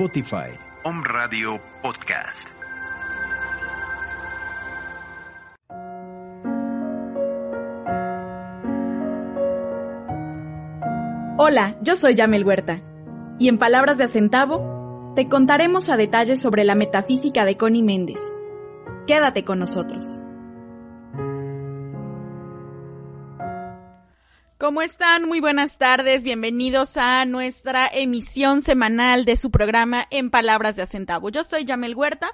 Spotify. Home Radio Podcast. Hola, yo soy Yamel Huerta. Y en palabras de Acentavo, te contaremos a detalle sobre la metafísica de Connie Méndez. Quédate con nosotros. ¿Cómo están? Muy buenas tardes. Bienvenidos a nuestra emisión semanal de su programa En Palabras de Acentavo. Yo soy Yamel Huerta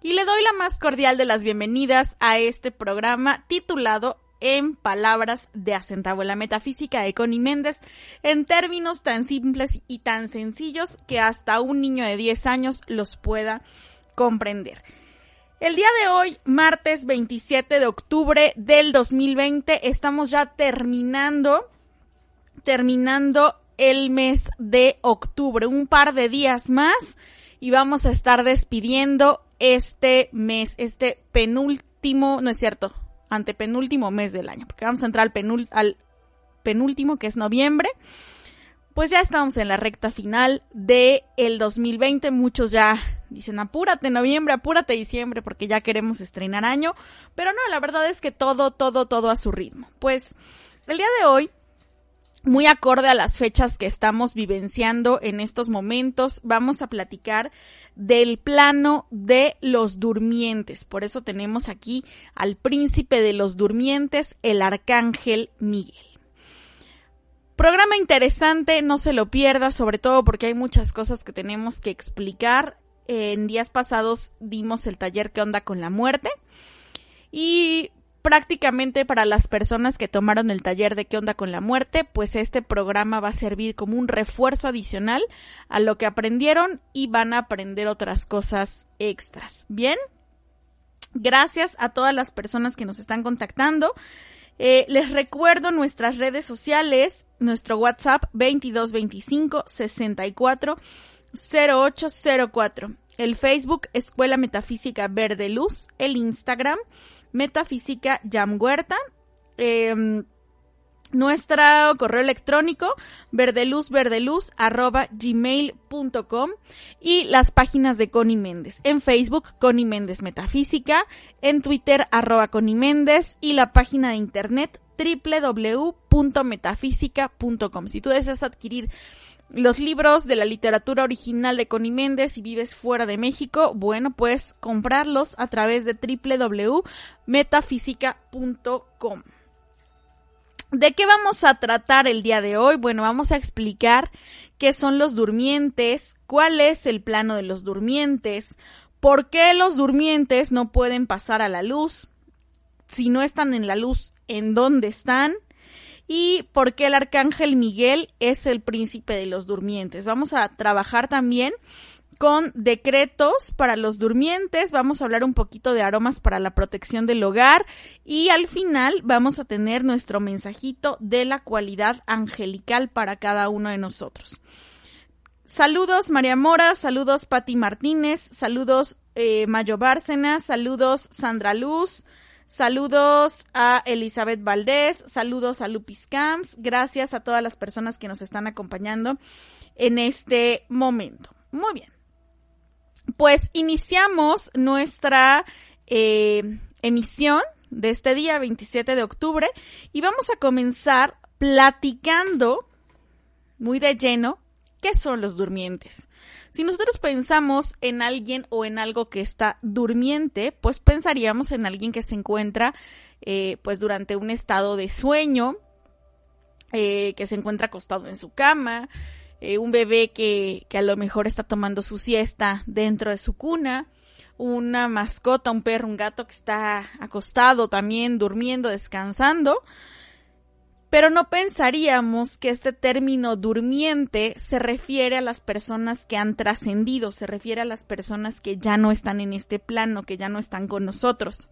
y le doy la más cordial de las bienvenidas a este programa titulado En Palabras de Acentavo, la metafísica de Connie Méndez, en términos tan simples y tan sencillos que hasta un niño de 10 años los pueda comprender. El día de hoy, martes 27 de octubre del 2020, estamos ya terminando, terminando el mes de octubre, un par de días más y vamos a estar despidiendo este mes, este penúltimo, no es cierto, antepenúltimo mes del año, porque vamos a entrar al, penúltimo que es noviembre pues ya estamos en la recta final de el 2020. Muchos ya dicen apúrate noviembre, apúrate diciembre porque ya queremos estrenar año. Pero no, la verdad es que todo, todo, todo a su ritmo. Pues el día de hoy, muy acorde a las fechas que estamos vivenciando en estos momentos, vamos a platicar del plano de los durmientes. Por eso tenemos aquí al príncipe de los durmientes, el arcángel Miguel. Programa interesante, no se lo pierda, sobre todo porque hay muchas cosas que tenemos que explicar. En días pasados dimos el taller ¿Qué onda con la muerte? Y prácticamente para las personas que tomaron el taller de qué onda con la muerte, pues este programa va a servir como un refuerzo adicional a lo que aprendieron y van a aprender otras cosas extras. Bien, gracias a todas las personas que nos están contactando. Eh, les recuerdo nuestras redes sociales, nuestro WhatsApp 2225 64 0804, el Facebook Escuela Metafísica Verde Luz, el Instagram Metafísica Jam Huerta, em, nuestro correo electrónico verdeluzverdeluz arroba gmail.com y las páginas de Connie Méndez. En Facebook, Connie Méndez Metafísica, en Twitter, arroba Connie Méndez. Y la página de internet www.metafísica.com. Si tú deseas adquirir los libros de la literatura original de Connie Méndez y vives fuera de México, bueno, puedes comprarlos a través de www.metafísica.com. ¿De qué vamos a tratar el día de hoy? Bueno, vamos a explicar qué son los durmientes, cuál es el plano de los durmientes, por qué los durmientes no pueden pasar a la luz, si no están en la luz, en dónde están, y por qué el arcángel Miguel es el príncipe de los durmientes. Vamos a trabajar también con decretos para los durmientes, vamos a hablar un poquito de aromas para la protección del hogar y al final vamos a tener nuestro mensajito de la cualidad angelical para cada uno de nosotros. Saludos María Mora, saludos Patti Martínez, saludos eh, Mayo Bárcenas, saludos Sandra Luz, saludos a Elizabeth Valdés, saludos a Lupis Camps, gracias a todas las personas que nos están acompañando en este momento. Muy bien pues iniciamos nuestra eh, emisión de este día 27 de octubre y vamos a comenzar platicando muy de lleno qué son los durmientes. Si nosotros pensamos en alguien o en algo que está durmiente, pues pensaríamos en alguien que se encuentra eh, pues durante un estado de sueño, eh, que se encuentra acostado en su cama, eh, un bebé que, que a lo mejor está tomando su siesta dentro de su cuna, una mascota, un perro, un gato que está acostado también, durmiendo, descansando. Pero no pensaríamos que este término durmiente se refiere a las personas que han trascendido, se refiere a las personas que ya no están en este plano, que ya no están con nosotros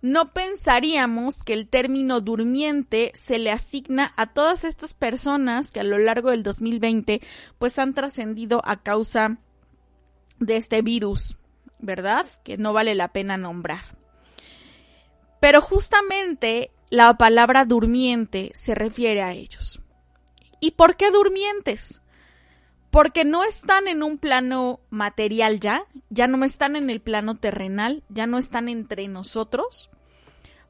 no pensaríamos que el término durmiente se le asigna a todas estas personas que a lo largo del 2020 pues han trascendido a causa de este virus, ¿verdad? Que no vale la pena nombrar. Pero justamente la palabra durmiente se refiere a ellos. ¿Y por qué durmientes? porque no están en un plano material ya, ya no están en el plano terrenal, ya no están entre nosotros,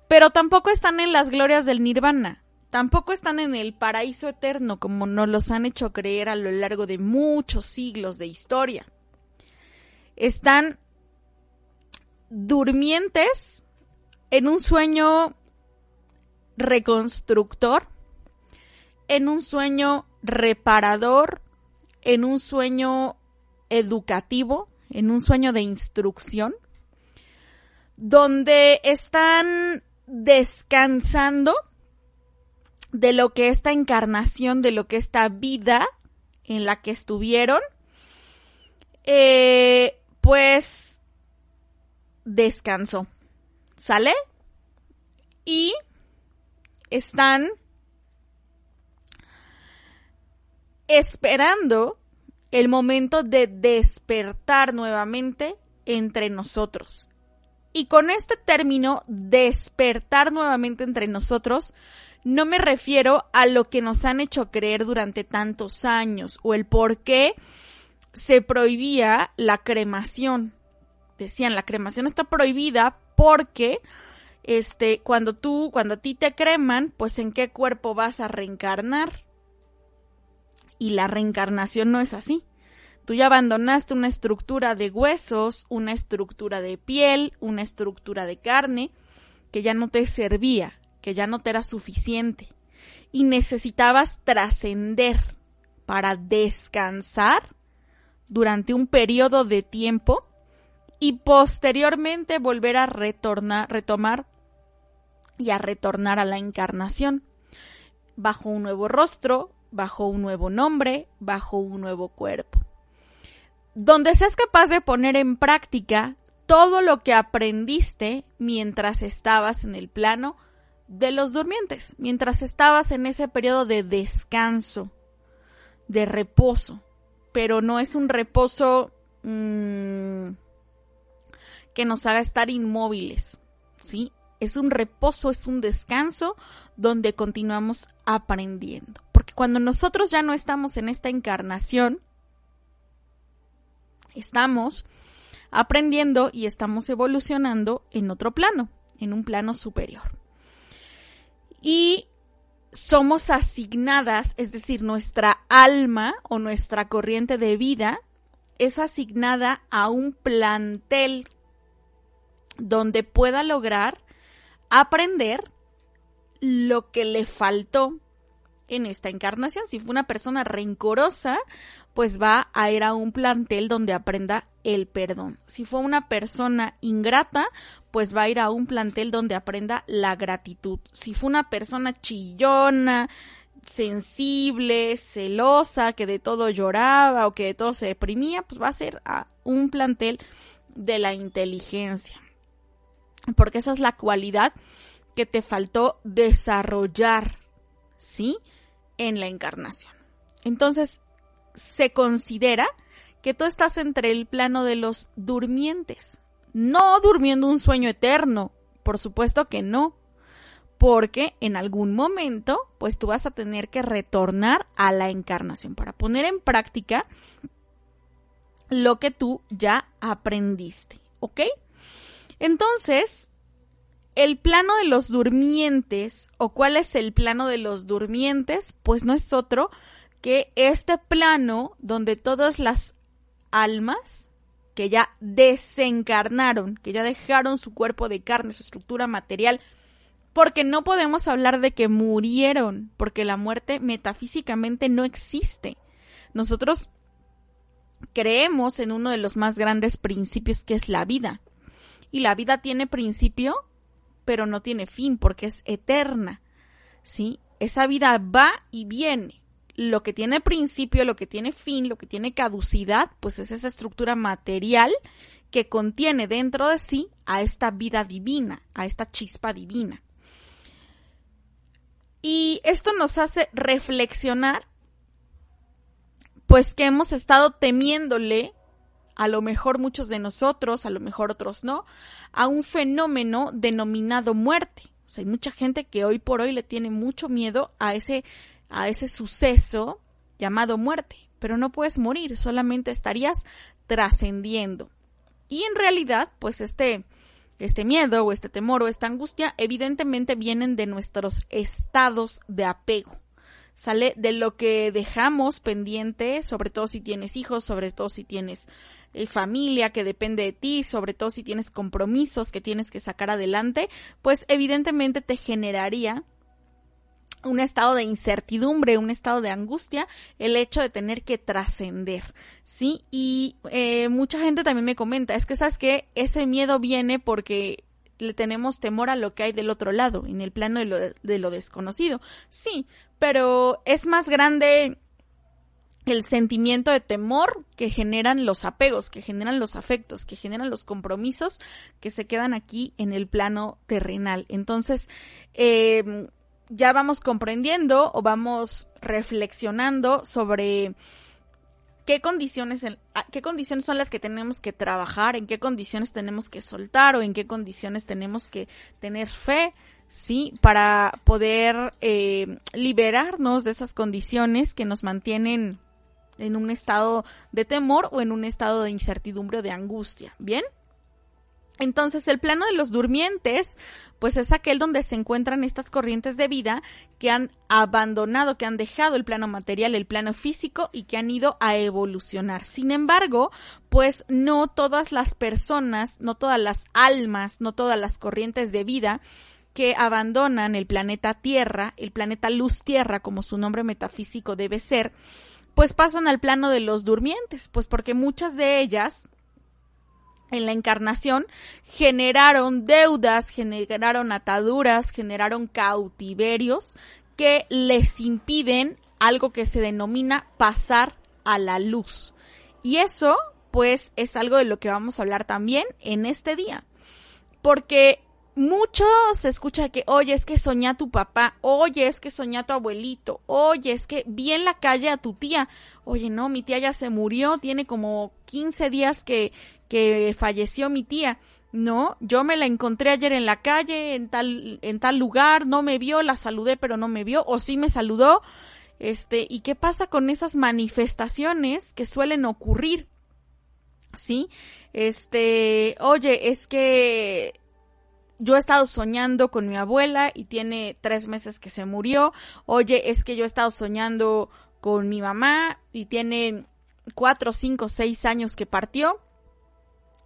pero tampoco están en las glorias del nirvana, tampoco están en el paraíso eterno como nos los han hecho creer a lo largo de muchos siglos de historia. Están durmientes en un sueño reconstructor, en un sueño reparador, en un sueño educativo, en un sueño de instrucción, donde están descansando de lo que esta encarnación, de lo que esta vida en la que estuvieron, eh, pues descansó. ¿Sale? Y están esperando el momento de despertar nuevamente entre nosotros. Y con este término, despertar nuevamente entre nosotros, no me refiero a lo que nos han hecho creer durante tantos años o el por qué se prohibía la cremación. Decían, la cremación está prohibida porque este cuando tú cuando a ti te creman, pues en qué cuerpo vas a reencarnar? Y la reencarnación no es así. Tú ya abandonaste una estructura de huesos, una estructura de piel, una estructura de carne que ya no te servía que ya no te era suficiente y necesitabas trascender para descansar durante un periodo de tiempo y posteriormente volver a retornar, retomar y a retornar a la encarnación bajo un nuevo rostro, bajo un nuevo nombre, bajo un nuevo cuerpo. Donde seas capaz de poner en práctica todo lo que aprendiste mientras estabas en el plano de los durmientes, mientras estabas en ese periodo de descanso, de reposo, pero no es un reposo mmm, que nos haga estar inmóviles, ¿sí? Es un reposo, es un descanso donde continuamos aprendiendo. Porque cuando nosotros ya no estamos en esta encarnación, estamos aprendiendo y estamos evolucionando en otro plano, en un plano superior y somos asignadas, es decir, nuestra alma o nuestra corriente de vida es asignada a un plantel donde pueda lograr aprender lo que le faltó en esta encarnación. Si fue una persona rencorosa, pues va a ir a un plantel donde aprenda el perdón. Si fue una persona ingrata, pues va a ir a un plantel donde aprenda la gratitud. Si fue una persona chillona, sensible, celosa, que de todo lloraba o que de todo se deprimía, pues va a ser a un plantel de la inteligencia. Porque esa es la cualidad que te faltó desarrollar, ¿sí? En la encarnación. Entonces, se considera que tú estás entre el plano de los durmientes, no durmiendo un sueño eterno, por supuesto que no, porque en algún momento pues tú vas a tener que retornar a la encarnación para poner en práctica lo que tú ya aprendiste, ¿ok? Entonces, el plano de los durmientes, o cuál es el plano de los durmientes, pues no es otro que este plano donde todas las almas que ya desencarnaron, que ya dejaron su cuerpo de carne, su estructura material, porque no podemos hablar de que murieron, porque la muerte metafísicamente no existe. Nosotros creemos en uno de los más grandes principios que es la vida. Y la vida tiene principio, pero no tiene fin, porque es eterna. ¿Sí? Esa vida va y viene lo que tiene principio, lo que tiene fin, lo que tiene caducidad, pues es esa estructura material que contiene dentro de sí a esta vida divina, a esta chispa divina. Y esto nos hace reflexionar, pues que hemos estado temiéndole, a lo mejor muchos de nosotros, a lo mejor otros no, a un fenómeno denominado muerte. O sea, hay mucha gente que hoy por hoy le tiene mucho miedo a ese a ese suceso llamado muerte. pero no puedes morir, solamente estarías trascendiendo. Y en realidad, pues este, este miedo o este temor o esta angustia evidentemente vienen de nuestros estados de apego. Sale de lo que dejamos pendiente, sobre todo si tienes hijos, sobre todo si tienes eh, familia que depende de ti, sobre todo si tienes compromisos que tienes que sacar adelante, pues evidentemente te generaría un estado de incertidumbre, un estado de angustia, el hecho de tener que trascender, ¿sí? Y eh, mucha gente también me comenta, es que sabes que ese miedo viene porque le tenemos temor a lo que hay del otro lado, en el plano de lo, de lo desconocido. Sí, pero es más grande el sentimiento de temor que generan los apegos, que generan los afectos, que generan los compromisos que se quedan aquí en el plano terrenal. Entonces, eh, ya vamos comprendiendo o vamos reflexionando sobre qué condiciones, qué condiciones son las que tenemos que trabajar, en qué condiciones tenemos que soltar o en qué condiciones tenemos que tener fe, sí, para poder eh, liberarnos de esas condiciones que nos mantienen en un estado de temor o en un estado de incertidumbre o de angustia. ¿Bien? Entonces, el plano de los durmientes, pues es aquel donde se encuentran estas corrientes de vida que han abandonado, que han dejado el plano material, el plano físico y que han ido a evolucionar. Sin embargo, pues no todas las personas, no todas las almas, no todas las corrientes de vida que abandonan el planeta Tierra, el planeta Luz Tierra, como su nombre metafísico debe ser, pues pasan al plano de los durmientes, pues porque muchas de ellas en la encarnación generaron deudas, generaron ataduras, generaron cautiverios que les impiden algo que se denomina pasar a la luz. Y eso, pues, es algo de lo que vamos a hablar también en este día. Porque mucho se escucha que, oye, es que soñé a tu papá, oye, es que soñé a tu abuelito, oye, es que vi en la calle a tu tía, oye, no, mi tía ya se murió, tiene como 15 días que, que falleció mi tía. No, yo me la encontré ayer en la calle, en tal, en tal lugar, no me vio, la saludé, pero no me vio, o sí me saludó. Este, ¿y qué pasa con esas manifestaciones que suelen ocurrir? ¿Sí? Este, oye, es que yo he estado soñando con mi abuela y tiene tres meses que se murió. Oye, es que yo he estado soñando con mi mamá y tiene cuatro, cinco, seis años que partió.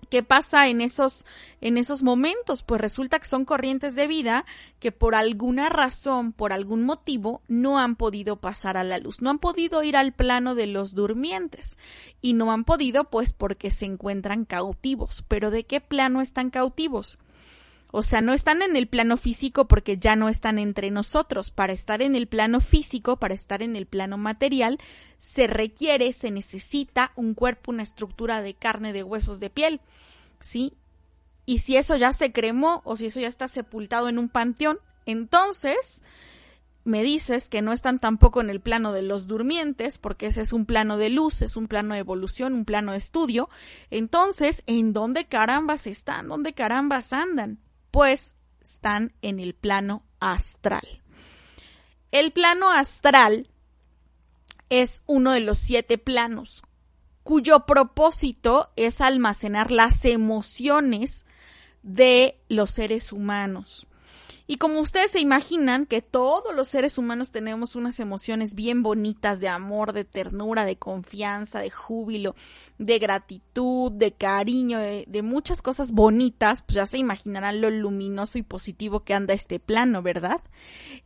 ¿Qué pasa en esos, en esos momentos? Pues resulta que son corrientes de vida que por alguna razón, por algún motivo, no han podido pasar a la luz, no han podido ir al plano de los durmientes y no han podido pues porque se encuentran cautivos. Pero ¿de qué plano están cautivos? O sea, no están en el plano físico porque ya no están entre nosotros. Para estar en el plano físico, para estar en el plano material, se requiere, se necesita un cuerpo, una estructura de carne, de huesos, de piel. ¿Sí? Y si eso ya se cremó o si eso ya está sepultado en un panteón, entonces me dices que no están tampoco en el plano de los durmientes, porque ese es un plano de luz, es un plano de evolución, un plano de estudio. Entonces, ¿en dónde carambas están? ¿Dónde carambas andan? Pues están en el plano astral. El plano astral es uno de los siete planos cuyo propósito es almacenar las emociones de los seres humanos. Y como ustedes se imaginan que todos los seres humanos tenemos unas emociones bien bonitas de amor, de ternura, de confianza, de júbilo, de gratitud, de cariño, de, muchas cosas bonitas, pues ya se imaginarán lo luminoso y positivo que anda este plano, ¿verdad?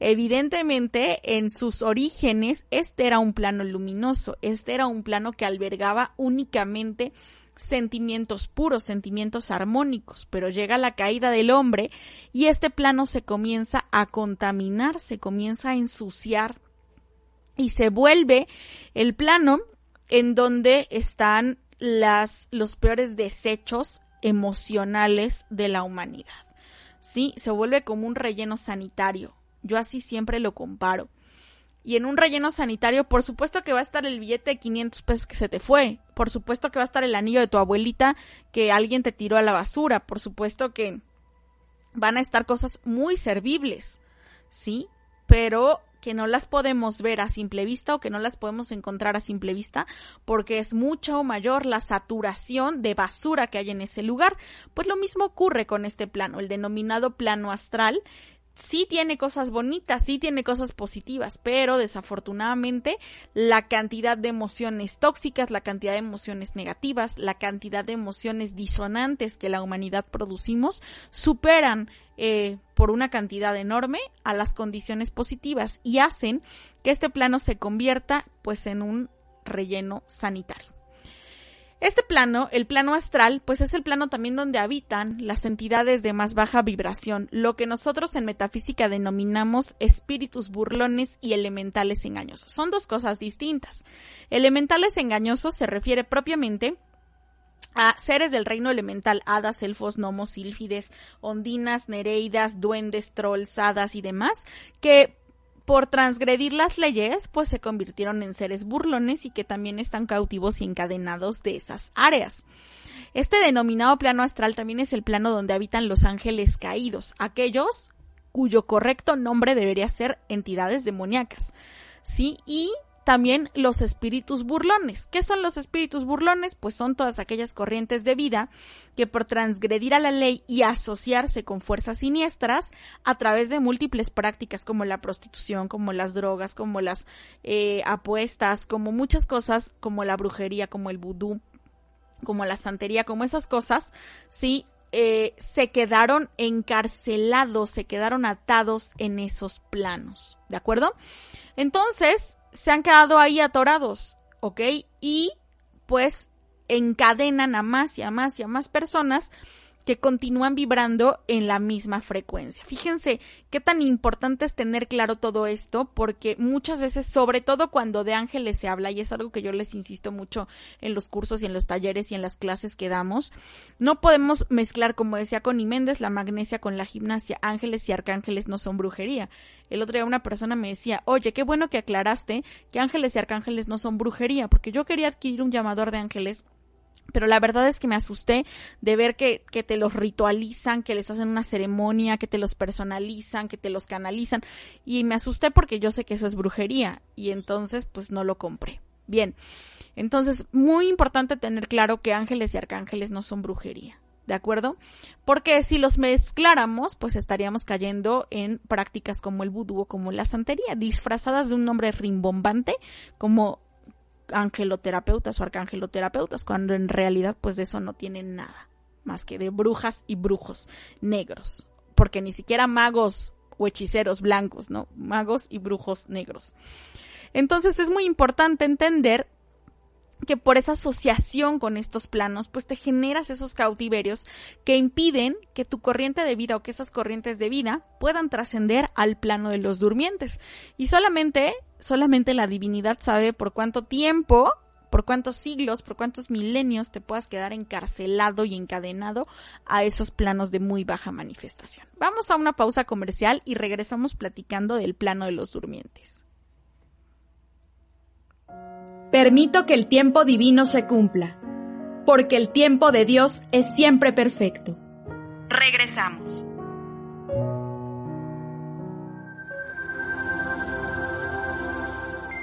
Evidentemente, en sus orígenes, este era un plano luminoso, este era un plano que albergaba únicamente sentimientos puros, sentimientos armónicos, pero llega la caída del hombre y este plano se comienza a contaminar, se comienza a ensuciar y se vuelve el plano en donde están las, los peores desechos emocionales de la humanidad. Sí, se vuelve como un relleno sanitario. Yo así siempre lo comparo. Y en un relleno sanitario, por supuesto que va a estar el billete de 500 pesos que se te fue. Por supuesto que va a estar el anillo de tu abuelita que alguien te tiró a la basura. Por supuesto que van a estar cosas muy servibles. ¿Sí? Pero que no las podemos ver a simple vista o que no las podemos encontrar a simple vista porque es mucho mayor la saturación de basura que hay en ese lugar. Pues lo mismo ocurre con este plano, el denominado plano astral, sí tiene cosas bonitas, sí tiene cosas positivas, pero desafortunadamente la cantidad de emociones tóxicas, la cantidad de emociones negativas, la cantidad de emociones disonantes que la humanidad producimos superan eh, por una cantidad enorme a las condiciones positivas y hacen que este plano se convierta pues en un relleno sanitario. Este plano, el plano astral, pues es el plano también donde habitan las entidades de más baja vibración, lo que nosotros en metafísica denominamos espíritus burlones y elementales engañosos. Son dos cosas distintas. Elementales engañosos se refiere propiamente a seres del reino elemental, hadas, elfos, gnomos, sílfides, ondinas, nereidas, duendes, trolls, hadas y demás, que por transgredir las leyes, pues se convirtieron en seres burlones y que también están cautivos y encadenados de esas áreas. Este denominado plano astral también es el plano donde habitan los ángeles caídos, aquellos cuyo correcto nombre debería ser entidades demoníacas. Sí, y también los espíritus burlones. ¿Qué son los espíritus burlones? Pues son todas aquellas corrientes de vida que por transgredir a la ley y asociarse con fuerzas siniestras a través de múltiples prácticas como la prostitución, como las drogas, como las eh, apuestas, como muchas cosas, como la brujería, como el vudú, como la santería, como esas cosas, sí, eh, se quedaron encarcelados, se quedaron atados en esos planos, ¿de acuerdo? Entonces, se han quedado ahí atorados, ¿ok? Y pues encadenan a más y a más y a más personas que continúan vibrando en la misma frecuencia. Fíjense qué tan importante es tener claro todo esto, porque muchas veces, sobre todo cuando de ángeles se habla, y es algo que yo les insisto mucho en los cursos y en los talleres y en las clases que damos, no podemos mezclar, como decía Connie Méndez, la magnesia con la gimnasia. Ángeles y arcángeles no son brujería. El otro día una persona me decía, oye, qué bueno que aclaraste que ángeles y arcángeles no son brujería, porque yo quería adquirir un llamador de ángeles pero la verdad es que me asusté de ver que, que, te los ritualizan, que les hacen una ceremonia, que te los personalizan, que te los canalizan. Y me asusté porque yo sé que eso es brujería. Y entonces, pues no lo compré. Bien. Entonces, muy importante tener claro que ángeles y arcángeles no son brujería. ¿De acuerdo? Porque si los mezcláramos, pues estaríamos cayendo en prácticas como el vudú o como la santería, disfrazadas de un nombre rimbombante, como angeloterapeutas o arcangeloterapeutas, cuando en realidad pues de eso no tienen nada, más que de brujas y brujos negros, porque ni siquiera magos o hechiceros blancos, ¿no? Magos y brujos negros. Entonces es muy importante entender que por esa asociación con estos planos, pues te generas esos cautiverios que impiden que tu corriente de vida o que esas corrientes de vida puedan trascender al plano de los durmientes. Y solamente solamente la divinidad sabe por cuánto tiempo, por cuántos siglos, por cuántos milenios te puedas quedar encarcelado y encadenado a esos planos de muy baja manifestación. Vamos a una pausa comercial y regresamos platicando del plano de los durmientes. Permito que el tiempo divino se cumpla, porque el tiempo de Dios es siempre perfecto. Regresamos.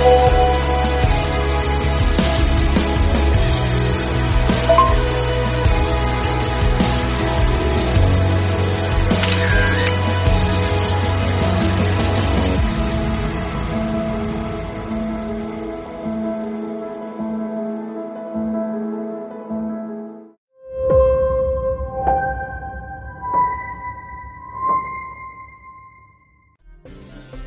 Thank you.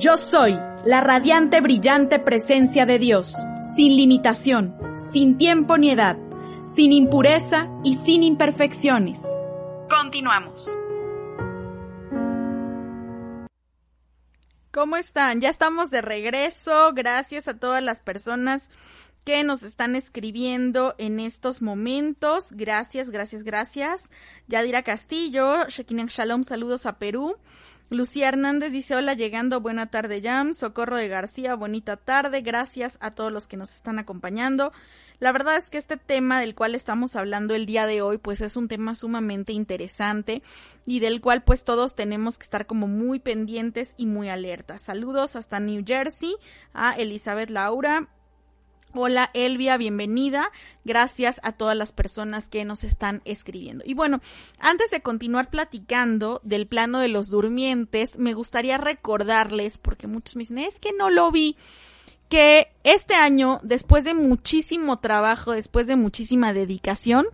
Yo soy la radiante, brillante presencia de Dios, sin limitación, sin tiempo ni edad, sin impureza y sin imperfecciones. Continuamos. ¿Cómo están? Ya estamos de regreso. Gracias a todas las personas que nos están escribiendo en estos momentos. Gracias, gracias, gracias. Yadira Castillo, Shekinah Shalom, saludos a Perú. Lucía Hernández dice hola llegando, buena tarde Jam, Socorro de García, bonita tarde, gracias a todos los que nos están acompañando. La verdad es que este tema del cual estamos hablando el día de hoy pues es un tema sumamente interesante y del cual pues todos tenemos que estar como muy pendientes y muy alertas. Saludos hasta New Jersey a Elizabeth Laura, Hola Elvia, bienvenida. Gracias a todas las personas que nos están escribiendo. Y bueno, antes de continuar platicando del plano de los durmientes, me gustaría recordarles, porque muchos me dicen, es que no lo vi, que este año, después de muchísimo trabajo, después de muchísima dedicación,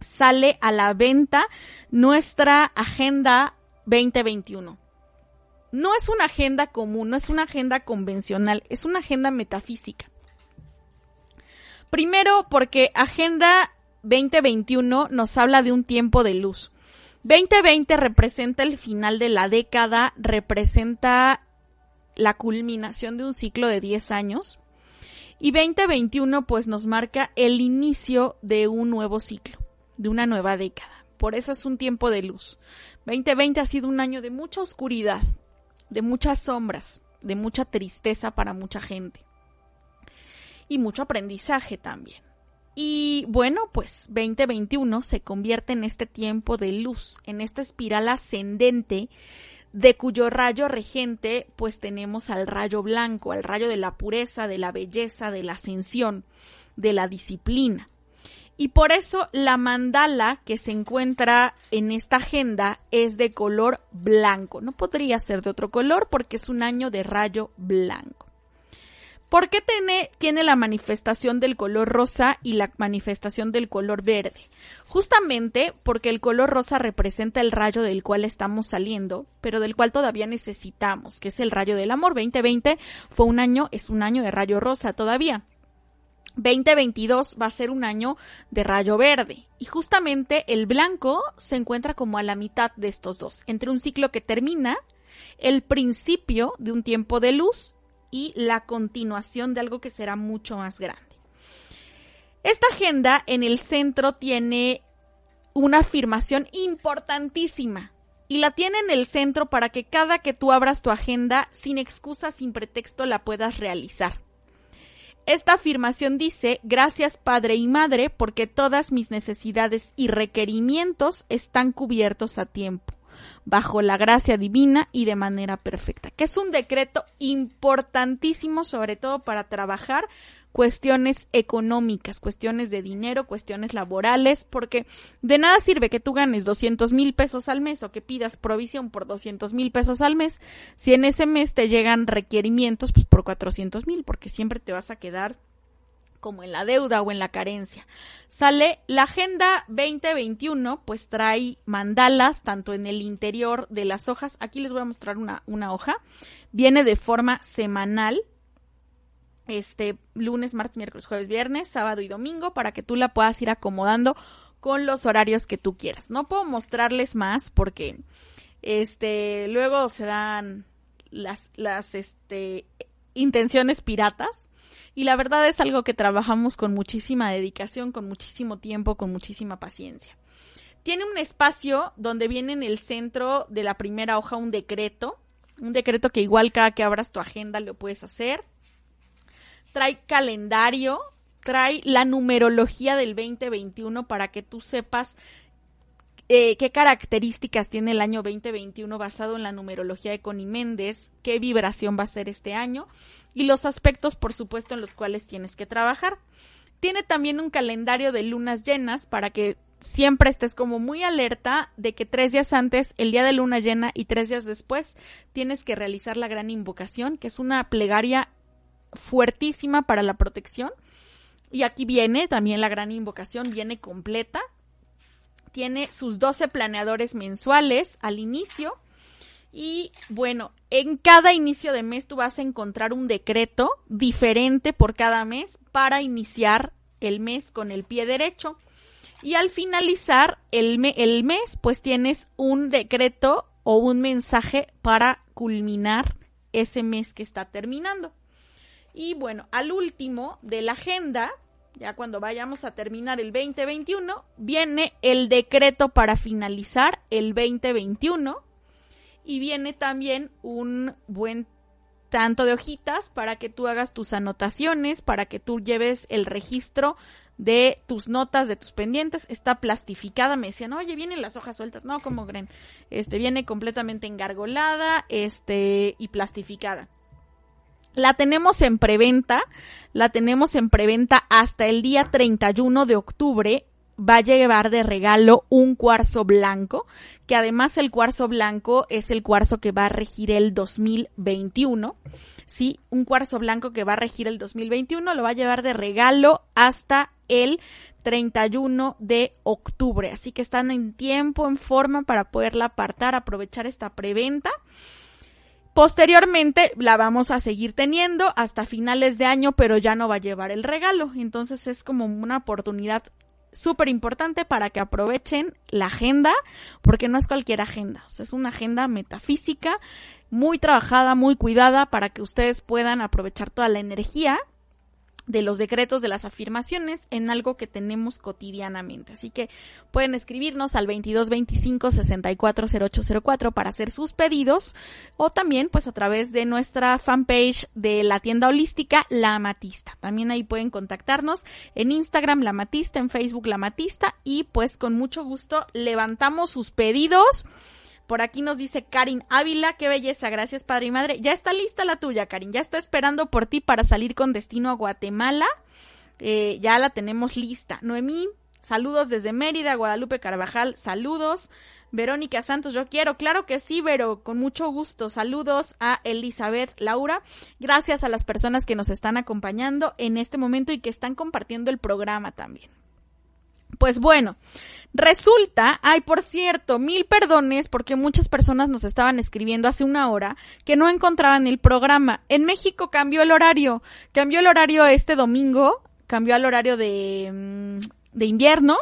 sale a la venta nuestra agenda 2021 no es una agenda común, no es una agenda convencional, es una agenda metafísica. Primero, porque Agenda 2021 nos habla de un tiempo de luz. 2020 representa el final de la década, representa la culminación de un ciclo de 10 años. Y 2021 pues nos marca el inicio de un nuevo ciclo, de una nueva década. Por eso es un tiempo de luz. 2020 ha sido un año de mucha oscuridad, de muchas sombras, de mucha tristeza para mucha gente y mucho aprendizaje también. Y bueno, pues 2021 se convierte en este tiempo de luz, en esta espiral ascendente de cuyo rayo regente pues tenemos al rayo blanco, al rayo de la pureza, de la belleza, de la ascensión, de la disciplina. Y por eso la mandala que se encuentra en esta agenda es de color blanco. No podría ser de otro color porque es un año de rayo blanco. ¿Por qué tiene, tiene la manifestación del color rosa y la manifestación del color verde? Justamente porque el color rosa representa el rayo del cual estamos saliendo, pero del cual todavía necesitamos, que es el rayo del amor. 2020 fue un año, es un año de rayo rosa todavía. 2022 va a ser un año de rayo verde y justamente el blanco se encuentra como a la mitad de estos dos, entre un ciclo que termina, el principio de un tiempo de luz y la continuación de algo que será mucho más grande. Esta agenda en el centro tiene una afirmación importantísima y la tiene en el centro para que cada que tú abras tu agenda, sin excusa, sin pretexto, la puedas realizar. Esta afirmación dice, gracias Padre y Madre porque todas mis necesidades y requerimientos están cubiertos a tiempo bajo la gracia divina y de manera perfecta, que es un decreto importantísimo sobre todo para trabajar cuestiones económicas, cuestiones de dinero, cuestiones laborales, porque de nada sirve que tú ganes 200 mil pesos al mes o que pidas provisión por 200 mil pesos al mes si en ese mes te llegan requerimientos pues, por 400 mil, porque siempre te vas a quedar como en la deuda o en la carencia. Sale la Agenda 2021, pues trae mandalas tanto en el interior de las hojas. Aquí les voy a mostrar una, una hoja. Viene de forma semanal. Este lunes, martes, miércoles, jueves, viernes, sábado y domingo para que tú la puedas ir acomodando con los horarios que tú quieras. No puedo mostrarles más porque Este, luego se dan las, las, este, intenciones piratas. Y la verdad es algo que trabajamos con muchísima dedicación, con muchísimo tiempo, con muchísima paciencia. Tiene un espacio donde viene en el centro de la primera hoja un decreto, un decreto que igual cada que abras tu agenda lo puedes hacer. Trae calendario, trae la numerología del 2021 para que tú sepas eh, qué características tiene el año 2021 basado en la numerología de Connie Méndez, qué vibración va a ser este año y los aspectos, por supuesto, en los cuales tienes que trabajar. Tiene también un calendario de lunas llenas para que siempre estés como muy alerta de que tres días antes, el día de luna llena y tres días después, tienes que realizar la gran invocación, que es una plegaria fuertísima para la protección. Y aquí viene también la gran invocación, viene completa tiene sus 12 planeadores mensuales al inicio. Y bueno, en cada inicio de mes tú vas a encontrar un decreto diferente por cada mes para iniciar el mes con el pie derecho. Y al finalizar el, el mes, pues tienes un decreto o un mensaje para culminar ese mes que está terminando. Y bueno, al último de la agenda ya cuando vayamos a terminar el 2021, viene el decreto para finalizar el 2021 y viene también un buen tanto de hojitas para que tú hagas tus anotaciones, para que tú lleves el registro de tus notas, de tus pendientes, está plastificada, me decían, oye, vienen las hojas sueltas, no, como creen, este, viene completamente engargolada, este, y plastificada. La tenemos en preventa, la tenemos en preventa hasta el día 31 de octubre. Va a llevar de regalo un cuarzo blanco, que además el cuarzo blanco es el cuarzo que va a regir el 2021. Sí, un cuarzo blanco que va a regir el 2021 lo va a llevar de regalo hasta el 31 de octubre. Así que están en tiempo, en forma para poderla apartar, aprovechar esta preventa. Posteriormente la vamos a seguir teniendo hasta finales de año, pero ya no va a llevar el regalo. Entonces es como una oportunidad súper importante para que aprovechen la agenda, porque no es cualquier agenda, es una agenda metafísica muy trabajada, muy cuidada para que ustedes puedan aprovechar toda la energía de los decretos, de las afirmaciones en algo que tenemos cotidianamente. Así que pueden escribirnos al 2225 640804 para hacer sus pedidos o también pues a través de nuestra fanpage de la tienda holística La Amatista. También ahí pueden contactarnos en Instagram La Amatista, en Facebook La Amatista y pues con mucho gusto levantamos sus pedidos por aquí nos dice Karin Ávila, qué belleza, gracias padre y madre. Ya está lista la tuya, Karin, ya está esperando por ti para salir con destino a Guatemala. Eh, ya la tenemos lista. Noemí, saludos desde Mérida, Guadalupe Carvajal, saludos. Verónica Santos, yo quiero, claro que sí, pero con mucho gusto. Saludos a Elizabeth Laura. Gracias a las personas que nos están acompañando en este momento y que están compartiendo el programa también. Pues bueno, resulta, ay, por cierto, mil perdones porque muchas personas nos estaban escribiendo hace una hora que no encontraban el programa. En México cambió el horario, cambió el horario este domingo, cambió al horario de, mm, de invierno,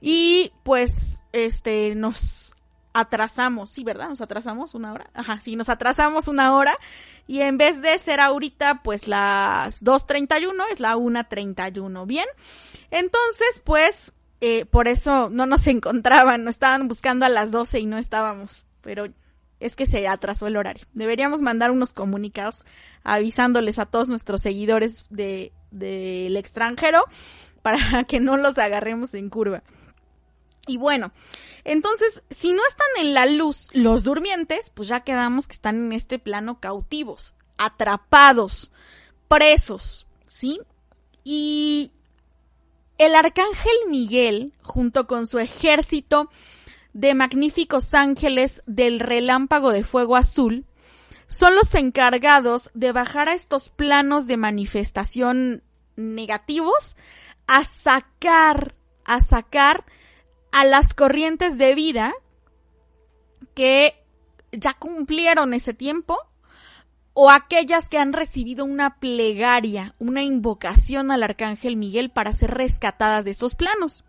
y pues, este, nos atrasamos, sí, ¿verdad? Nos atrasamos una hora. Ajá, sí, nos atrasamos una hora y en vez de ser ahorita pues las 2.31 es la 1.31, ¿bien? Entonces, pues, eh, por eso no nos encontraban, nos estaban buscando a las 12 y no estábamos, pero es que se atrasó el horario. Deberíamos mandar unos comunicados avisándoles a todos nuestros seguidores de del extranjero para que no los agarremos en curva. Y bueno, entonces, si no están en la luz los durmientes, pues ya quedamos que están en este plano cautivos, atrapados, presos, ¿sí? Y el arcángel Miguel, junto con su ejército de magníficos ángeles del relámpago de fuego azul, son los encargados de bajar a estos planos de manifestación negativos a sacar, a sacar a las corrientes de vida que ya cumplieron ese tiempo o aquellas que han recibido una plegaria, una invocación al arcángel Miguel para ser rescatadas de esos planos.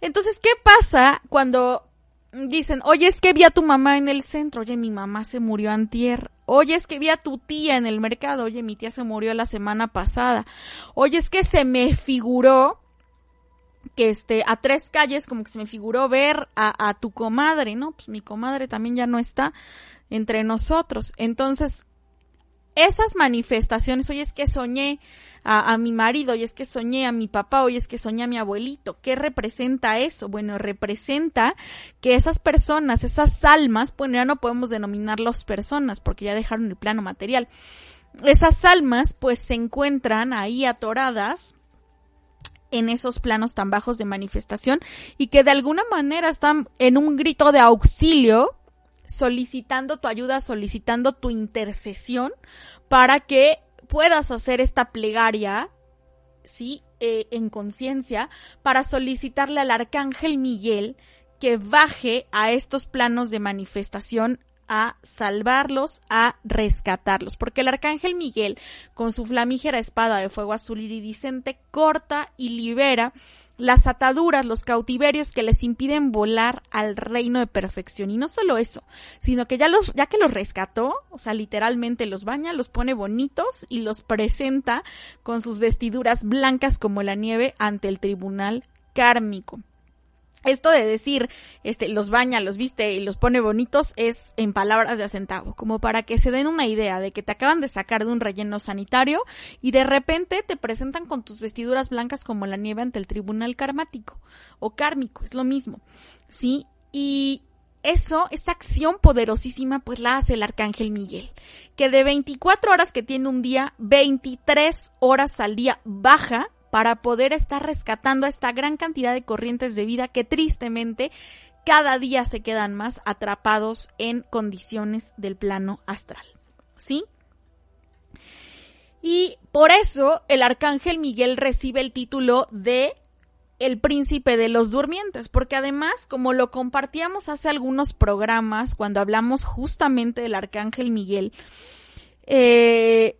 Entonces, ¿qué pasa cuando dicen, oye, es que vi a tu mamá en el centro, oye, mi mamá se murió antier, oye, es que vi a tu tía en el mercado, oye, mi tía se murió la semana pasada, oye, es que se me figuró que este, a tres calles como que se me figuró ver a, a tu comadre, ¿no? Pues mi comadre también ya no está entre nosotros. Entonces, esas manifestaciones, oye, es que soñé a, mi marido, oye, es que soñé a mi papá, oye, es que soñé a mi abuelito. ¿Qué representa eso? Bueno, representa que esas personas, esas almas, bueno, ya no podemos denominarlos personas porque ya dejaron el plano material. Esas almas, pues, se encuentran ahí atoradas en esos planos tan bajos de manifestación y que de alguna manera están en un grito de auxilio solicitando tu ayuda, solicitando tu intercesión para que puedas hacer esta plegaria, ¿sí? Eh, en conciencia, para solicitarle al arcángel Miguel que baje a estos planos de manifestación a salvarlos, a rescatarlos, porque el arcángel Miguel, con su flamígera espada de fuego azul iridiscente, corta y libera las ataduras, los cautiverios que les impiden volar al reino de perfección. Y no solo eso, sino que ya los, ya que los rescató, o sea, literalmente los baña, los pone bonitos y los presenta con sus vestiduras blancas como la nieve ante el tribunal kármico. Esto de decir, este, los baña, los viste y los pone bonitos es en palabras de acentavo, como para que se den una idea de que te acaban de sacar de un relleno sanitario y de repente te presentan con tus vestiduras blancas como la nieve ante el tribunal karmático o kármico, es lo mismo, ¿sí? Y eso, esa acción poderosísima, pues la hace el arcángel Miguel, que de 24 horas que tiene un día, 23 horas al día baja para poder estar rescatando a esta gran cantidad de corrientes de vida que tristemente cada día se quedan más atrapados en condiciones del plano astral. ¿Sí? Y por eso el arcángel Miguel recibe el título de el príncipe de los durmientes, porque además, como lo compartíamos hace algunos programas, cuando hablamos justamente del arcángel Miguel, eh,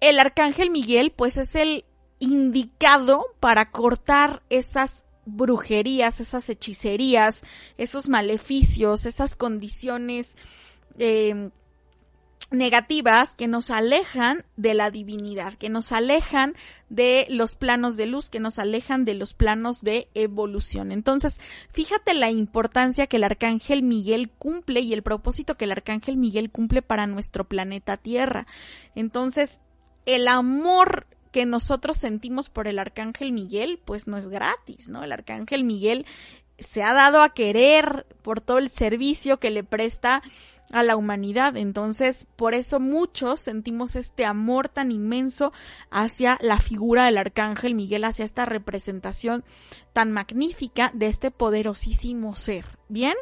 el arcángel Miguel, pues es el indicado para cortar esas brujerías, esas hechicerías, esos maleficios, esas condiciones eh, negativas que nos alejan de la divinidad, que nos alejan de los planos de luz, que nos alejan de los planos de evolución. Entonces, fíjate la importancia que el arcángel Miguel cumple y el propósito que el arcángel Miguel cumple para nuestro planeta Tierra. Entonces, el amor que nosotros sentimos por el Arcángel Miguel, pues no es gratis, ¿no? El Arcángel Miguel se ha dado a querer por todo el servicio que le presta a la humanidad. Entonces, por eso muchos sentimos este amor tan inmenso hacia la figura del arcángel Miguel, hacia esta representación tan magnífica de este poderosísimo ser. ¿Bien?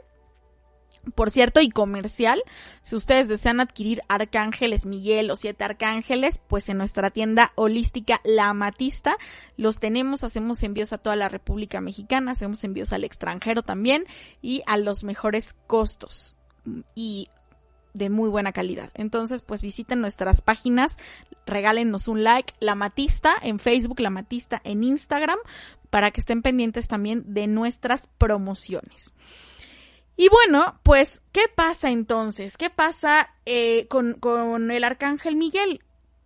Por cierto, y comercial, si ustedes desean adquirir Arcángeles Miguel o Siete Arcángeles, pues en nuestra tienda holística La Amatista los tenemos, hacemos envíos a toda la República Mexicana, hacemos envíos al extranjero también y a los mejores costos y de muy buena calidad. Entonces, pues visiten nuestras páginas, regálenos un like, La Matista en Facebook, La Matista en Instagram, para que estén pendientes también de nuestras promociones. Y bueno, pues, ¿qué pasa entonces? ¿Qué pasa eh, con, con el arcángel Miguel?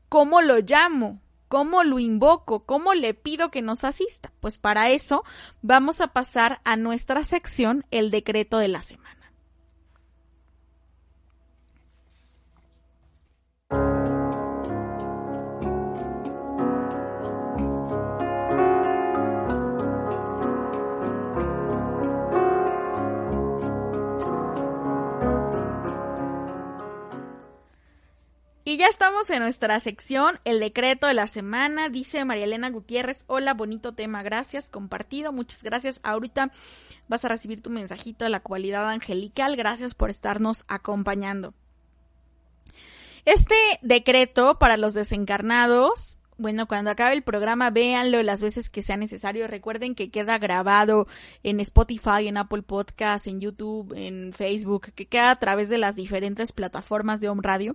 ¿Cómo lo llamo? ¿Cómo lo invoco? ¿Cómo le pido que nos asista? Pues para eso vamos a pasar a nuestra sección, el decreto de la semana. Y ya estamos en nuestra sección, el decreto de la semana, dice María Elena Gutiérrez, hola, bonito tema, gracias, compartido, muchas gracias. Ahorita vas a recibir tu mensajito de la cualidad angelical, gracias por estarnos acompañando. Este decreto para los desencarnados, bueno, cuando acabe el programa, véanlo las veces que sea necesario. Recuerden que queda grabado en Spotify, en Apple Podcasts, en YouTube, en Facebook, que queda a través de las diferentes plataformas de Home Radio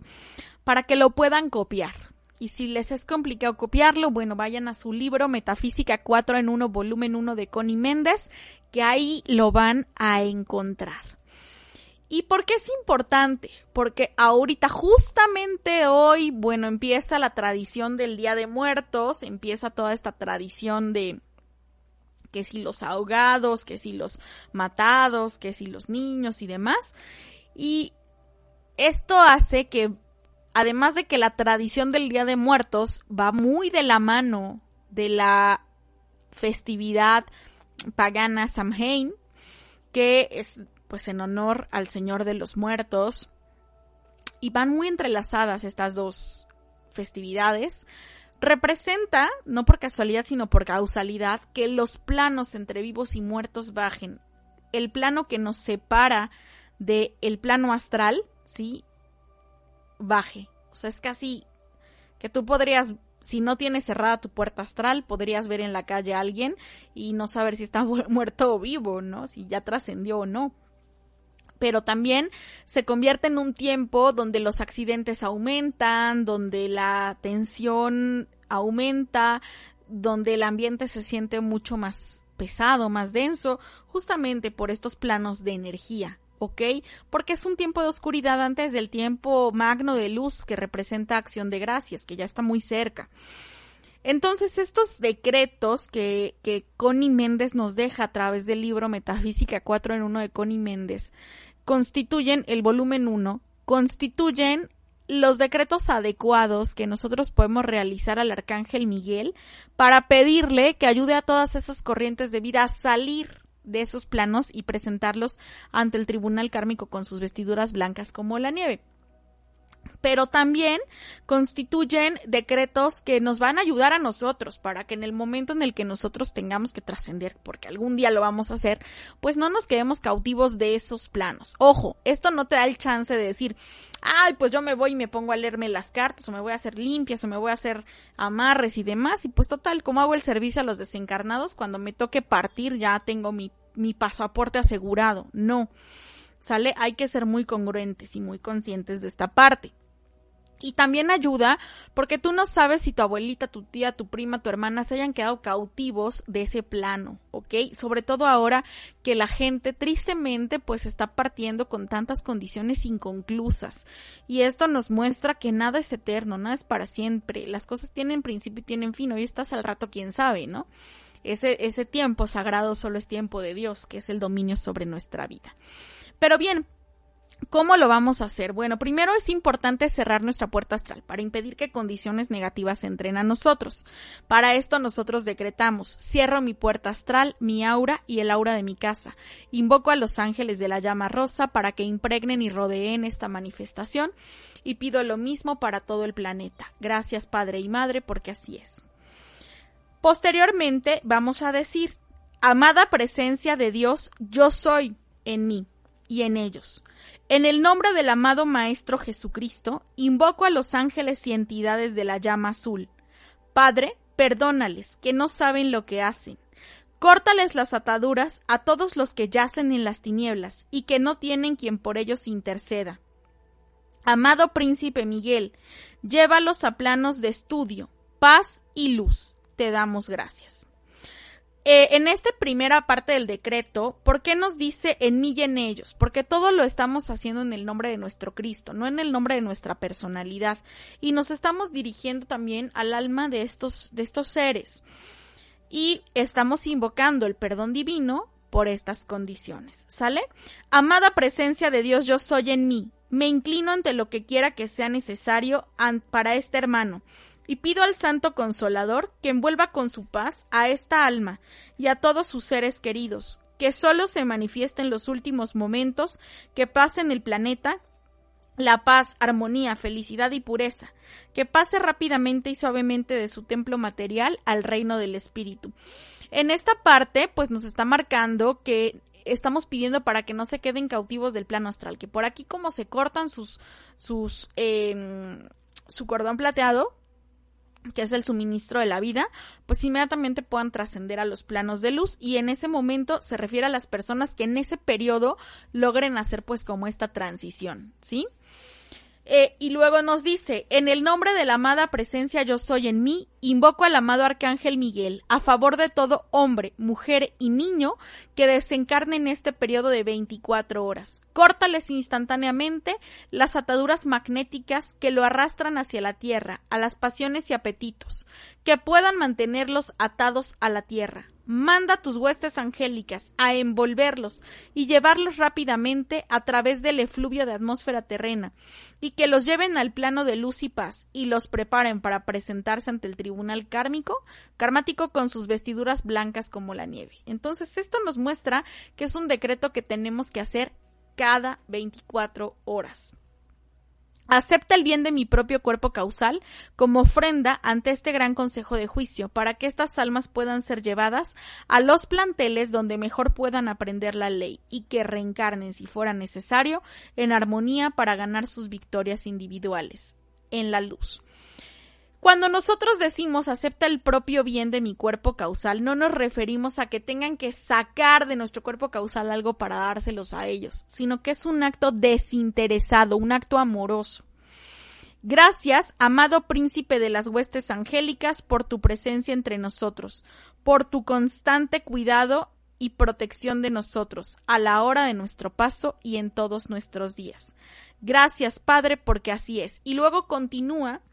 para que lo puedan copiar. Y si les es complicado copiarlo, bueno, vayan a su libro Metafísica 4 en 1, volumen 1 de Connie Méndez, que ahí lo van a encontrar. ¿Y por qué es importante? Porque ahorita, justamente hoy, bueno, empieza la tradición del Día de Muertos, empieza toda esta tradición de que si los ahogados, que si los matados, que si los niños y demás. Y esto hace que además de que la tradición del Día de Muertos va muy de la mano de la festividad pagana Samhain, que es pues en honor al Señor de los Muertos, y van muy entrelazadas estas dos festividades, representa, no por casualidad, sino por causalidad, que los planos entre vivos y muertos bajen. El plano que nos separa del el plano astral, ¿sí? Baje. O sea, es casi que tú podrías, si no tienes cerrada tu puerta astral, podrías ver en la calle a alguien y no saber si está muerto o vivo, ¿no? Si ya trascendió o no. Pero también se convierte en un tiempo donde los accidentes aumentan, donde la tensión aumenta, donde el ambiente se siente mucho más pesado, más denso, justamente por estos planos de energía. ¿Ok? Porque es un tiempo de oscuridad antes del tiempo magno de luz que representa acción de gracias, que ya está muy cerca. Entonces, estos decretos que, que Connie Méndez nos deja a través del libro Metafísica 4 en 1 de Connie Méndez, constituyen el volumen 1, constituyen los decretos adecuados que nosotros podemos realizar al Arcángel Miguel para pedirle que ayude a todas esas corrientes de vida a salir de esos planos y presentarlos ante el tribunal kármico con sus vestiduras blancas como la nieve pero también constituyen decretos que nos van a ayudar a nosotros para que en el momento en el que nosotros tengamos que trascender, porque algún día lo vamos a hacer, pues no nos quedemos cautivos de esos planos. Ojo, esto no te da el chance de decir, ay, pues yo me voy y me pongo a leerme las cartas, o me voy a hacer limpias, o me voy a hacer amarres y demás, y pues total, como hago el servicio a los desencarnados, cuando me toque partir ya tengo mi, mi pasaporte asegurado. No. ¿Sale? Hay que ser muy congruentes y muy conscientes de esta parte. Y también ayuda porque tú no sabes si tu abuelita, tu tía, tu prima, tu hermana se hayan quedado cautivos de ese plano, ¿ok? Sobre todo ahora que la gente tristemente pues está partiendo con tantas condiciones inconclusas. Y esto nos muestra que nada es eterno, nada es para siempre. Las cosas tienen principio y tienen fin. Hoy estás al rato, quién sabe, ¿no? Ese, ese tiempo sagrado solo es tiempo de Dios, que es el dominio sobre nuestra vida. Pero bien, ¿Cómo lo vamos a hacer? Bueno, primero es importante cerrar nuestra puerta astral para impedir que condiciones negativas entren a nosotros. Para esto nosotros decretamos, cierro mi puerta astral, mi aura y el aura de mi casa. Invoco a los ángeles de la llama rosa para que impregnen y rodeen esta manifestación y pido lo mismo para todo el planeta. Gracias Padre y Madre porque así es. Posteriormente vamos a decir, amada presencia de Dios, yo soy en mí y en ellos en el nombre del amado Maestro Jesucristo, invoco a los ángeles y entidades de la llama azul. Padre, perdónales, que no saben lo que hacen. Córtales las ataduras a todos los que yacen en las tinieblas y que no tienen quien por ellos interceda. Amado príncipe Miguel, llévalos a planos de estudio, paz y luz. Te damos gracias. Eh, en esta primera parte del decreto, ¿por qué nos dice en mí y en ellos? Porque todo lo estamos haciendo en el nombre de nuestro Cristo, no en el nombre de nuestra personalidad. Y nos estamos dirigiendo también al alma de estos, de estos seres. Y estamos invocando el perdón divino por estas condiciones. ¿Sale? Amada presencia de Dios, yo soy en mí. Me inclino ante lo que quiera que sea necesario para este hermano y pido al Santo Consolador que envuelva con su paz a esta alma y a todos sus seres queridos, que solo se manifieste en los últimos momentos, que pase en el planeta la paz, armonía, felicidad y pureza, que pase rápidamente y suavemente de su templo material al reino del espíritu. En esta parte, pues nos está marcando que estamos pidiendo para que no se queden cautivos del plano astral, que por aquí como se cortan sus, sus, eh, su cordón plateado, que es el suministro de la vida, pues inmediatamente puedan trascender a los planos de luz y en ese momento se refiere a las personas que en ese periodo logren hacer pues como esta transición, ¿sí? Eh, y luego nos dice, en el nombre de la amada presencia yo soy en mí, invoco al amado arcángel Miguel a favor de todo hombre, mujer y niño que desencarne en este periodo de 24 horas. Córtales instantáneamente las ataduras magnéticas que lo arrastran hacia la tierra, a las pasiones y apetitos, que puedan mantenerlos atados a la tierra manda tus huestes angélicas a envolverlos y llevarlos rápidamente a través del efluvio de atmósfera terrena, y que los lleven al plano de luz y paz, y los preparen para presentarse ante el tribunal kármico, karmático con sus vestiduras blancas como la nieve. Entonces, esto nos muestra que es un decreto que tenemos que hacer cada 24 horas. Acepta el bien de mi propio cuerpo causal como ofrenda ante este gran consejo de juicio, para que estas almas puedan ser llevadas a los planteles donde mejor puedan aprender la ley y que reencarnen, si fuera necesario, en armonía para ganar sus victorias individuales, en la luz. Cuando nosotros decimos acepta el propio bien de mi cuerpo causal, no nos referimos a que tengan que sacar de nuestro cuerpo causal algo para dárselos a ellos, sino que es un acto desinteresado, un acto amoroso. Gracias, amado príncipe de las huestes angélicas, por tu presencia entre nosotros, por tu constante cuidado y protección de nosotros, a la hora de nuestro paso y en todos nuestros días. Gracias, Padre, porque así es. Y luego continúa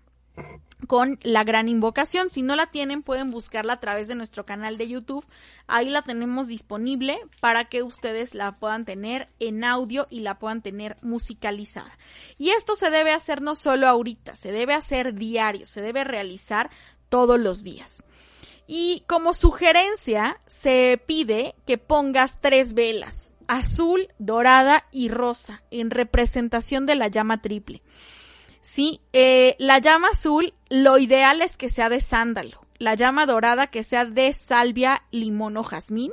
con la gran invocación. Si no la tienen, pueden buscarla a través de nuestro canal de YouTube. Ahí la tenemos disponible para que ustedes la puedan tener en audio y la puedan tener musicalizada. Y esto se debe hacer no solo ahorita, se debe hacer diario, se debe realizar todos los días. Y como sugerencia, se pide que pongas tres velas, azul, dorada y rosa, en representación de la llama triple. Sí, eh, la llama azul, lo ideal es que sea de sándalo. La llama dorada que sea de salvia, limón o jazmín.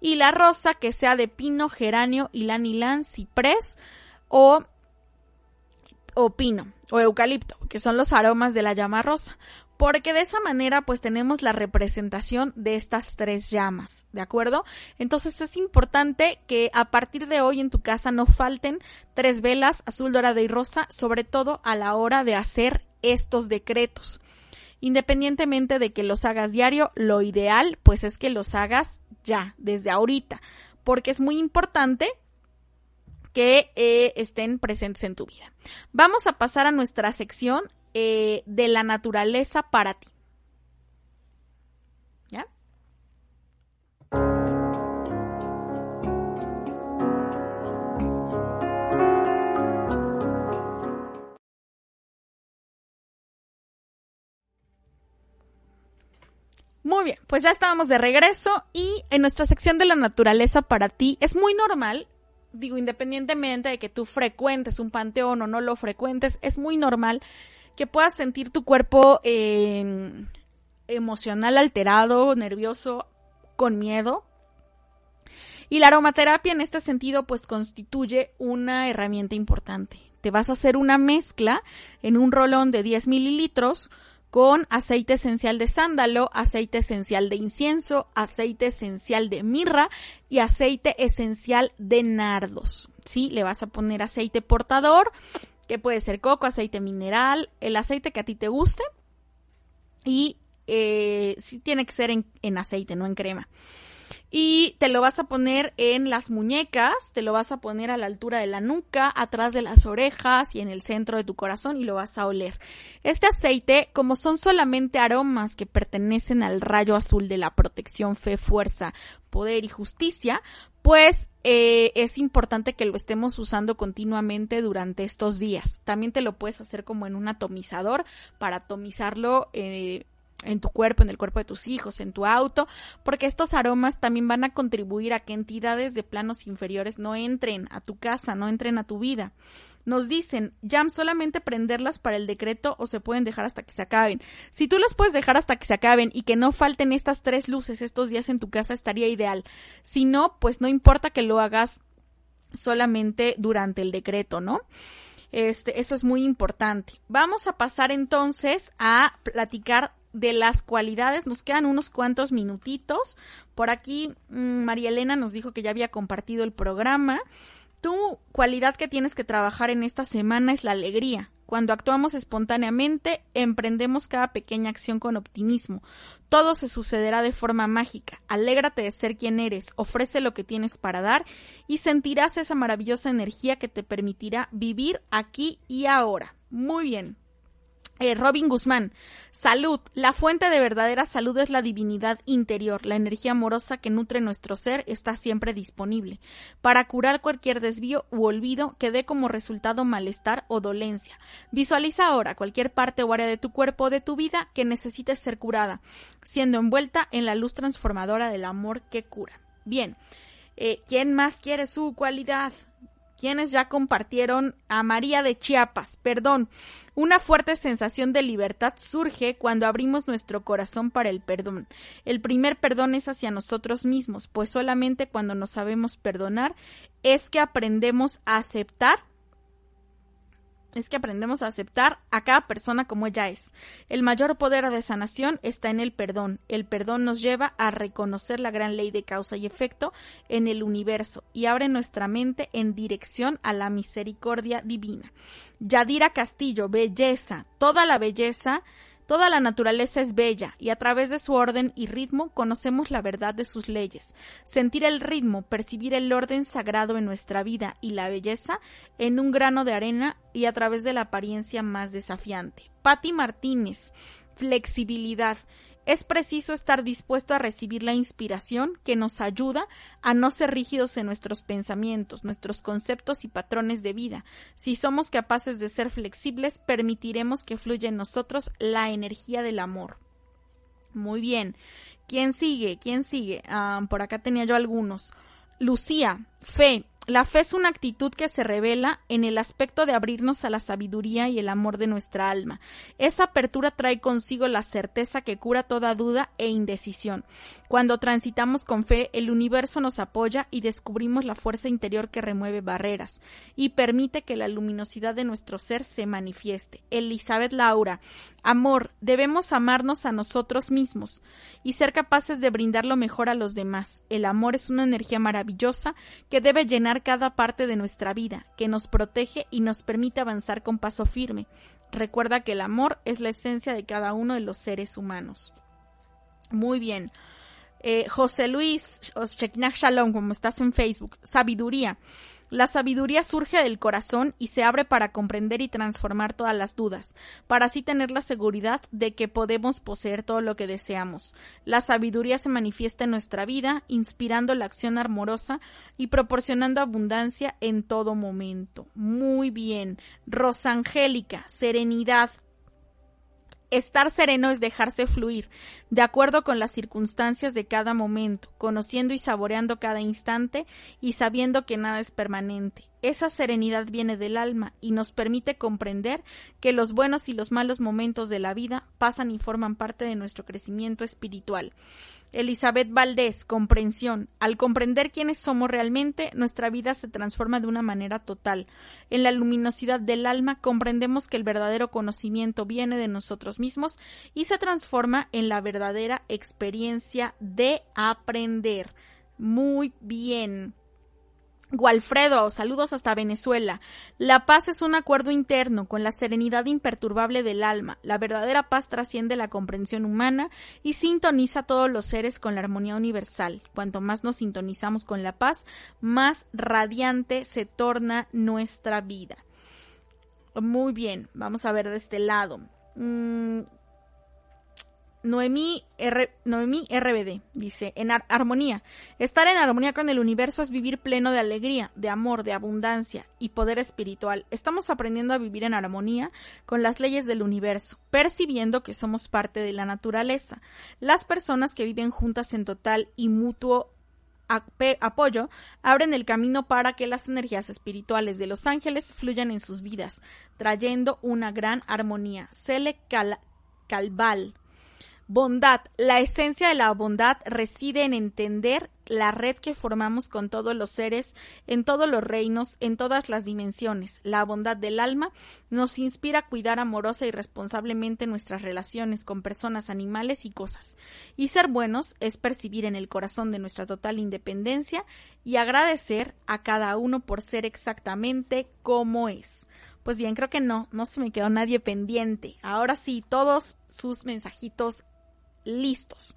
Y la rosa que sea de pino, geranio, ilanilán, ciprés o, o pino o eucalipto, que son los aromas de la llama rosa porque de esa manera pues tenemos la representación de estas tres llamas, ¿de acuerdo? Entonces es importante que a partir de hoy en tu casa no falten tres velas azul, dorada y rosa, sobre todo a la hora de hacer estos decretos. Independientemente de que los hagas diario, lo ideal pues es que los hagas ya, desde ahorita, porque es muy importante que eh, estén presentes en tu vida. Vamos a pasar a nuestra sección eh, de la naturaleza para ti. ¿Ya? Muy bien, pues ya estábamos de regreso y en nuestra sección de la naturaleza para ti es muy normal, digo, independientemente de que tú frecuentes un panteón o no lo frecuentes, es muy normal que puedas sentir tu cuerpo em, emocional alterado, nervioso, con miedo. Y la aromaterapia en este sentido pues constituye una herramienta importante. Te vas a hacer una mezcla en un rolón de 10 mililitros con aceite esencial de sándalo, aceite esencial de incienso, aceite esencial de mirra y aceite esencial de nardos. ¿Sí? Le vas a poner aceite portador que puede ser coco, aceite mineral, el aceite que a ti te guste. Y eh, sí tiene que ser en, en aceite, no en crema y te lo vas a poner en las muñecas, te lo vas a poner a la altura de la nuca, atrás de las orejas y en el centro de tu corazón y lo vas a oler. Este aceite, como son solamente aromas que pertenecen al rayo azul de la protección, fe, fuerza, poder y justicia, pues eh, es importante que lo estemos usando continuamente durante estos días. También te lo puedes hacer como en un atomizador para atomizarlo eh, en tu cuerpo, en el cuerpo de tus hijos, en tu auto, porque estos aromas también van a contribuir a que entidades de planos inferiores no entren a tu casa, no entren a tu vida. Nos dicen, Jam, solamente prenderlas para el decreto o se pueden dejar hasta que se acaben. Si tú las puedes dejar hasta que se acaben y que no falten estas tres luces estos días en tu casa, estaría ideal. Si no, pues no importa que lo hagas solamente durante el decreto, ¿no? Este, eso es muy importante. Vamos a pasar entonces a platicar de las cualidades. Nos quedan unos cuantos minutitos. Por aquí mm, María Elena nos dijo que ya había compartido el programa. Tu cualidad que tienes que trabajar en esta semana es la alegría. Cuando actuamos espontáneamente, emprendemos cada pequeña acción con optimismo. Todo se sucederá de forma mágica. Alégrate de ser quien eres, ofrece lo que tienes para dar y sentirás esa maravillosa energía que te permitirá vivir aquí y ahora. Muy bien. Eh, Robin Guzmán, salud. La fuente de verdadera salud es la divinidad interior. La energía amorosa que nutre nuestro ser está siempre disponible para curar cualquier desvío u olvido que dé como resultado malestar o dolencia. Visualiza ahora cualquier parte o área de tu cuerpo o de tu vida que necesite ser curada, siendo envuelta en la luz transformadora del amor que cura. Bien, eh, ¿quién más quiere su cualidad? Quienes ya compartieron a María de Chiapas. Perdón, una fuerte sensación de libertad surge cuando abrimos nuestro corazón para el perdón. El primer perdón es hacia nosotros mismos, pues solamente cuando nos sabemos perdonar es que aprendemos a aceptar es que aprendemos a aceptar a cada persona como ella es. El mayor poder de sanación está en el perdón. El perdón nos lleva a reconocer la gran ley de causa y efecto en el universo y abre nuestra mente en dirección a la misericordia divina. Yadira Castillo, belleza, toda la belleza Toda la naturaleza es bella y a través de su orden y ritmo conocemos la verdad de sus leyes. Sentir el ritmo, percibir el orden sagrado en nuestra vida y la belleza en un grano de arena y a través de la apariencia más desafiante. Patti Martínez, flexibilidad. Es preciso estar dispuesto a recibir la inspiración que nos ayuda a no ser rígidos en nuestros pensamientos, nuestros conceptos y patrones de vida. Si somos capaces de ser flexibles, permitiremos que fluya en nosotros la energía del amor. Muy bien. ¿Quién sigue? ¿Quién sigue? Ah, por acá tenía yo algunos. Lucía, fe, la fe es una actitud que se revela en el aspecto de abrirnos a la sabiduría y el amor de nuestra alma. Esa apertura trae consigo la certeza que cura toda duda e indecisión. Cuando transitamos con fe, el universo nos apoya y descubrimos la fuerza interior que remueve barreras y permite que la luminosidad de nuestro ser se manifieste. Elizabeth Laura, amor, debemos amarnos a nosotros mismos y ser capaces de brindar lo mejor a los demás. El amor es una energía maravillosa que debe llenar cada parte de nuestra vida, que nos protege y nos permite avanzar con paso firme. Recuerda que el amor es la esencia de cada uno de los seres humanos. Muy bien. Eh, José Luis, Shalom, como estás en Facebook, sabiduría. La sabiduría surge del corazón y se abre para comprender y transformar todas las dudas, para así tener la seguridad de que podemos poseer todo lo que deseamos. La sabiduría se manifiesta en nuestra vida, inspirando la acción amorosa y proporcionando abundancia en todo momento. Muy bien. Rosangélica, serenidad, Estar sereno es dejarse fluir, de acuerdo con las circunstancias de cada momento, conociendo y saboreando cada instante y sabiendo que nada es permanente. Esa serenidad viene del alma y nos permite comprender que los buenos y los malos momentos de la vida pasan y forman parte de nuestro crecimiento espiritual. Elizabeth Valdés, comprensión. Al comprender quiénes somos realmente, nuestra vida se transforma de una manera total. En la luminosidad del alma comprendemos que el verdadero conocimiento viene de nosotros mismos y se transforma en la verdadera experiencia de aprender. Muy bien. Gualfredo, saludos hasta Venezuela. La paz es un acuerdo interno con la serenidad imperturbable del alma. La verdadera paz trasciende la comprensión humana y sintoniza a todos los seres con la armonía universal. Cuanto más nos sintonizamos con la paz, más radiante se torna nuestra vida. Muy bien, vamos a ver de este lado. Mm, Noemí, R, Noemí RBD dice, en armonía. Estar en armonía con el universo es vivir pleno de alegría, de amor, de abundancia y poder espiritual. Estamos aprendiendo a vivir en armonía con las leyes del universo, percibiendo que somos parte de la naturaleza. Las personas que viven juntas en total y mutuo apoyo abren el camino para que las energías espirituales de los ángeles fluyan en sus vidas, trayendo una gran armonía. Cele Calval Bondad. La esencia de la bondad reside en entender la red que formamos con todos los seres, en todos los reinos, en todas las dimensiones. La bondad del alma nos inspira a cuidar amorosa y responsablemente nuestras relaciones con personas, animales y cosas. Y ser buenos es percibir en el corazón de nuestra total independencia y agradecer a cada uno por ser exactamente como es. Pues bien, creo que no, no se me quedó nadie pendiente. Ahora sí, todos sus mensajitos listos.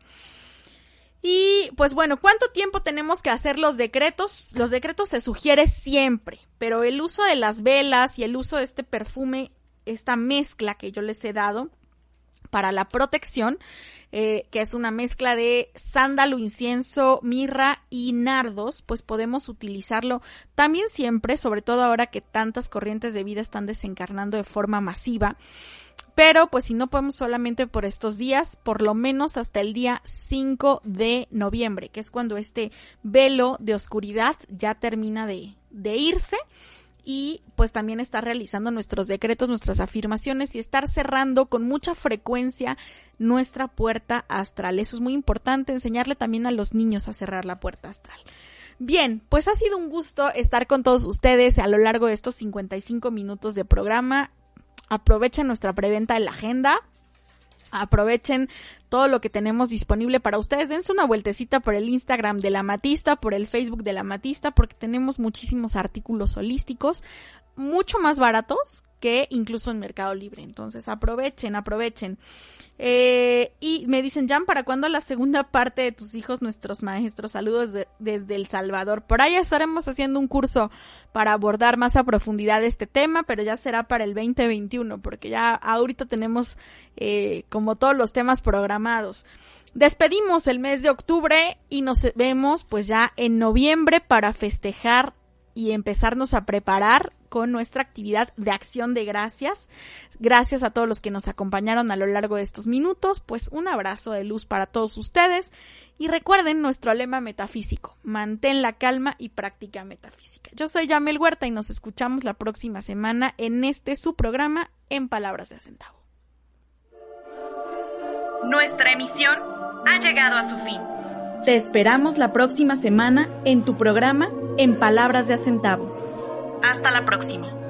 Y pues bueno, ¿cuánto tiempo tenemos que hacer los decretos? Los decretos se sugiere siempre, pero el uso de las velas y el uso de este perfume, esta mezcla que yo les he dado para la protección, eh, que es una mezcla de sándalo, incienso, mirra y nardos, pues podemos utilizarlo también siempre, sobre todo ahora que tantas corrientes de vida están desencarnando de forma masiva. Pero pues si no podemos solamente por estos días, por lo menos hasta el día 5 de noviembre, que es cuando este velo de oscuridad ya termina de, de irse y pues también estar realizando nuestros decretos, nuestras afirmaciones y estar cerrando con mucha frecuencia nuestra puerta astral. Eso es muy importante, enseñarle también a los niños a cerrar la puerta astral. Bien, pues ha sido un gusto estar con todos ustedes a lo largo de estos 55 minutos de programa aprovechen nuestra preventa en la agenda. Aprovechen todo lo que tenemos disponible para ustedes. Dense una vueltecita por el Instagram de la Matista, por el Facebook de la Matista, porque tenemos muchísimos artículos holísticos mucho más baratos que incluso en Mercado Libre. Entonces aprovechen, aprovechen. Eh, y me dicen, Jan, ¿para cuándo la segunda parte de tus hijos, nuestros maestros? Saludos desde El Salvador. Por ahí estaremos haciendo un curso para abordar más a profundidad este tema, pero ya será para el 2021, porque ya ahorita tenemos eh, como todos los temas programados. Despedimos el mes de octubre y nos vemos pues ya en noviembre para festejar y empezarnos a preparar con nuestra actividad de acción de gracias. Gracias a todos los que nos acompañaron a lo largo de estos minutos. Pues un abrazo de luz para todos ustedes. Y recuerden nuestro lema metafísico, mantén la calma y práctica metafísica. Yo soy Yamel Huerta y nos escuchamos la próxima semana en este su programa en Palabras de Centavo. Nuestra emisión ha llegado a su fin. Te esperamos la próxima semana en tu programa En Palabras de Acentavo. Hasta la próxima.